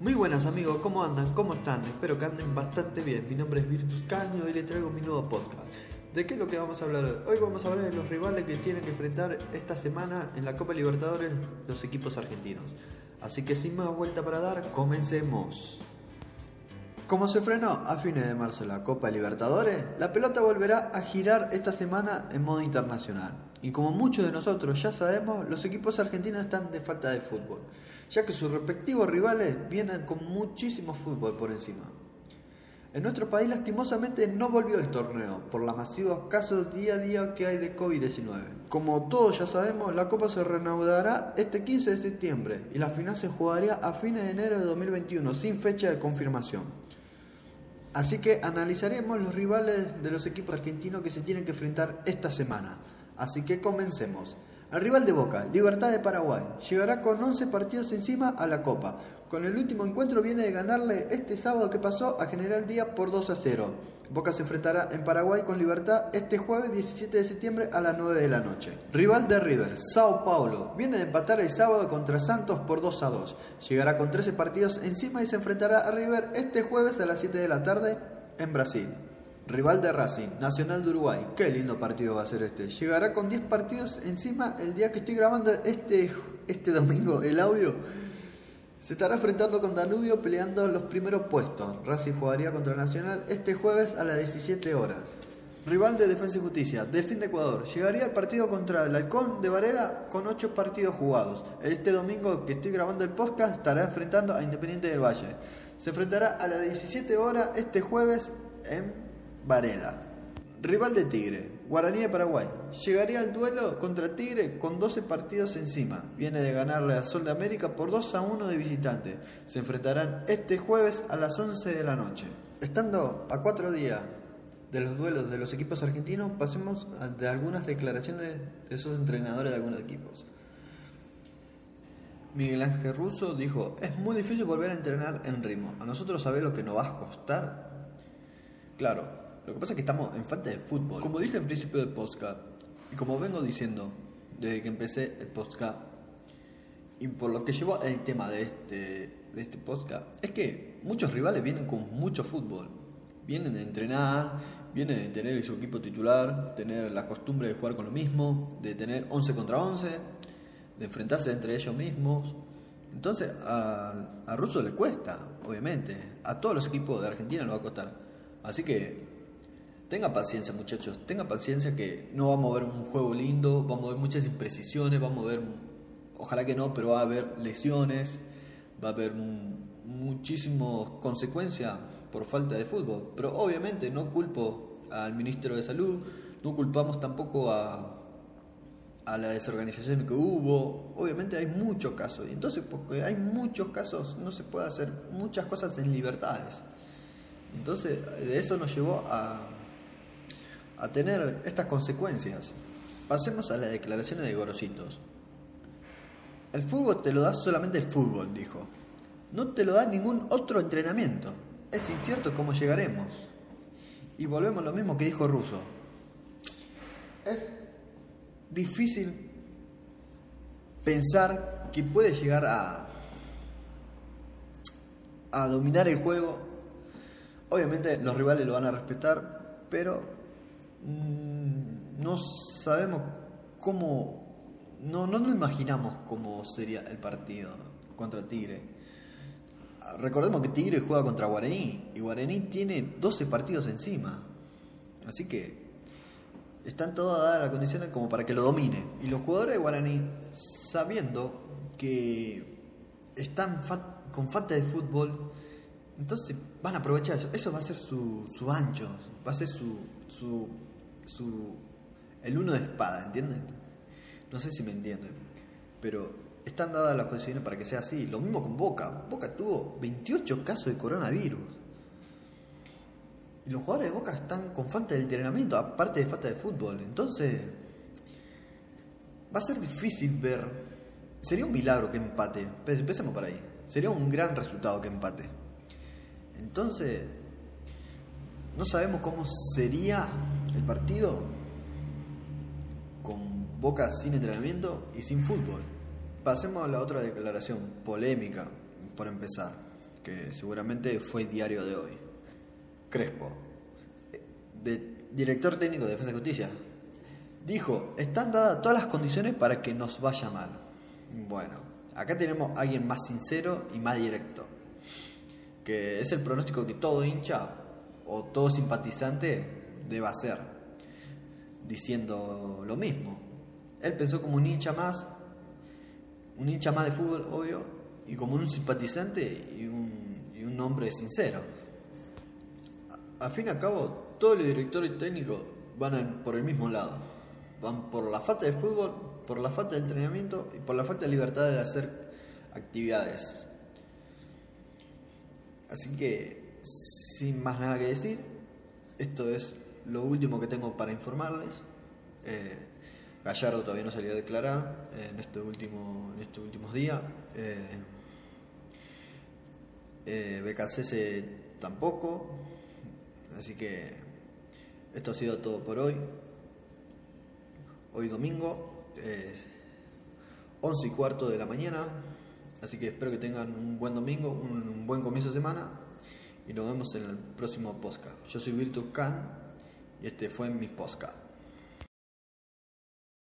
Muy buenas amigos, ¿cómo andan? ¿Cómo están? Espero que anden bastante bien. Mi nombre es Virtus Caño y les traigo mi nuevo podcast. ¿De qué es lo que vamos a hablar hoy? Hoy vamos a hablar de los rivales que tienen que enfrentar esta semana en la Copa Libertadores los equipos argentinos. Así que sin más vuelta para dar, comencemos. Como se frenó a fines de marzo la Copa Libertadores, la pelota volverá a girar esta semana en modo internacional. Y como muchos de nosotros ya sabemos, los equipos argentinos están de falta de fútbol, ya que sus respectivos rivales vienen con muchísimo fútbol por encima. En nuestro país lastimosamente no volvió el torneo por los masivos casos día a día que hay de COVID-19. Como todos ya sabemos, la Copa se reanudará este 15 de septiembre y la final se jugaría a fines de enero de 2021 sin fecha de confirmación. Así que analizaremos los rivales de los equipos argentinos que se tienen que enfrentar esta semana. Así que comencemos. El rival de Boca, Libertad de Paraguay, llegará con 11 partidos encima a la Copa. Con el último encuentro viene de ganarle este sábado que pasó a General Díaz por 2 a 0. Boca se enfrentará en Paraguay con Libertad este jueves 17 de septiembre a las 9 de la noche. Rival de River, Sao Paulo, viene de empatar el sábado contra Santos por 2 a 2. Llegará con 13 partidos encima y se enfrentará a River este jueves a las 7 de la tarde en Brasil. Rival de Racing, Nacional de Uruguay. Qué lindo partido va a ser este. Llegará con 10 partidos encima el día que estoy grabando este, este domingo el audio se estará enfrentando con Danubio peleando los primeros puestos. Racing jugaría contra Nacional este jueves a las 17 horas. Rival de Defensa y Justicia, Delfín de Ecuador. Llegaría el partido contra el Halcón de Varela con 8 partidos jugados. Este domingo que estoy grabando el podcast estará enfrentando a Independiente del Valle. Se enfrentará a las 17 horas este jueves en Varela. Rival de Tigre, Guaraní de Paraguay. Llegaría al duelo contra Tigre con 12 partidos encima. Viene de ganarle a Sol de América por 2 a 1 de visitante. Se enfrentarán este jueves a las 11 de la noche. Estando a cuatro días de los duelos de los equipos argentinos, pasemos de algunas declaraciones de esos entrenadores de algunos equipos. Miguel Ángel Russo dijo, es muy difícil volver a entrenar en ritmo. A nosotros saber lo que nos va a costar. Claro, lo que pasa es que estamos en falta de fútbol. Como dije en principio del podcast, y como vengo diciendo desde que empecé el podcast, y por lo que llevó el tema de este, de este podcast, es que muchos rivales vienen con mucho fútbol. Vienen de entrenar, vienen de tener su equipo titular, tener la costumbre de jugar con lo mismo, de tener 11 contra 11, de enfrentarse entre ellos mismos. Entonces a, a Russo le cuesta, obviamente. A todos los equipos de Argentina le va a costar. Así que Tenga paciencia, muchachos. Tenga paciencia que no vamos a ver un juego lindo, vamos a ver muchas imprecisiones, vamos a ver, ojalá que no, pero va a haber lesiones, va a haber muchísimas consecuencias por falta de fútbol. Pero obviamente no culpo al ministro de Salud, no culpamos tampoco a, a la desorganización que hubo. Obviamente hay muchos casos. Y entonces, porque hay muchos casos, no se puede hacer muchas cosas en libertades. Entonces, de eso nos llevó a a tener estas consecuencias. Pasemos a las declaraciones de Gorositos. El fútbol te lo da solamente el fútbol, dijo. No te lo da ningún otro entrenamiento. Es incierto cómo llegaremos. Y volvemos a lo mismo que dijo Russo. Es difícil pensar que puede llegar a a dominar el juego. Obviamente los rivales lo van a respetar, pero no sabemos cómo, no, no nos imaginamos cómo sería el partido contra Tigre. Recordemos que Tigre juega contra Guaraní y Guaraní tiene 12 partidos encima. Así que están todas las condiciones como para que lo domine. Y los jugadores de Guaraní, sabiendo que están con falta de fútbol, entonces van a aprovechar eso. Eso va a ser su, su ancho, va a ser su, su su, el uno de espada, ¿entienden? No sé si me entienden, pero están dadas las condiciones para que sea así. Lo mismo con Boca. Boca tuvo 28 casos de coronavirus. Y los jugadores de Boca están con falta de entrenamiento, aparte de falta de fútbol. Entonces, va a ser difícil ver. Sería un milagro que empate. Empecemos por ahí. Sería un gran resultado que empate. Entonces, no sabemos cómo sería el partido con Boca sin entrenamiento y sin fútbol. Pasemos a la otra declaración, polémica, por empezar. que seguramente fue diario de hoy. Crespo, de, director técnico de Defensa y Justicia, dijo, están dadas todas las condiciones para que nos vaya mal. Bueno, acá tenemos a alguien más sincero y más directo, que es el pronóstico que todo hincha o todo simpatizante debe hacer, diciendo lo mismo. Él pensó como un hincha más, un hincha más de fútbol, obvio, y como un simpatizante y un, y un hombre sincero. A, a fin y al cabo, todos los directores técnicos van por el mismo lado. Van por la falta de fútbol, por la falta de entrenamiento y por la falta de libertad de hacer actividades. Así que, sin más nada que decir, esto es lo último que tengo para informarles. Eh, Gallardo todavía no salió a declarar eh, en, este último, en estos últimos días. Eh, eh, tampoco. Así que esto ha sido todo por hoy. Hoy domingo, es 11 y cuarto de la mañana. Así que espero que tengan un buen domingo, un buen comienzo de semana. Y nos vemos en el próximo podcast. Yo soy Virtus Khan y este fue mi podcast.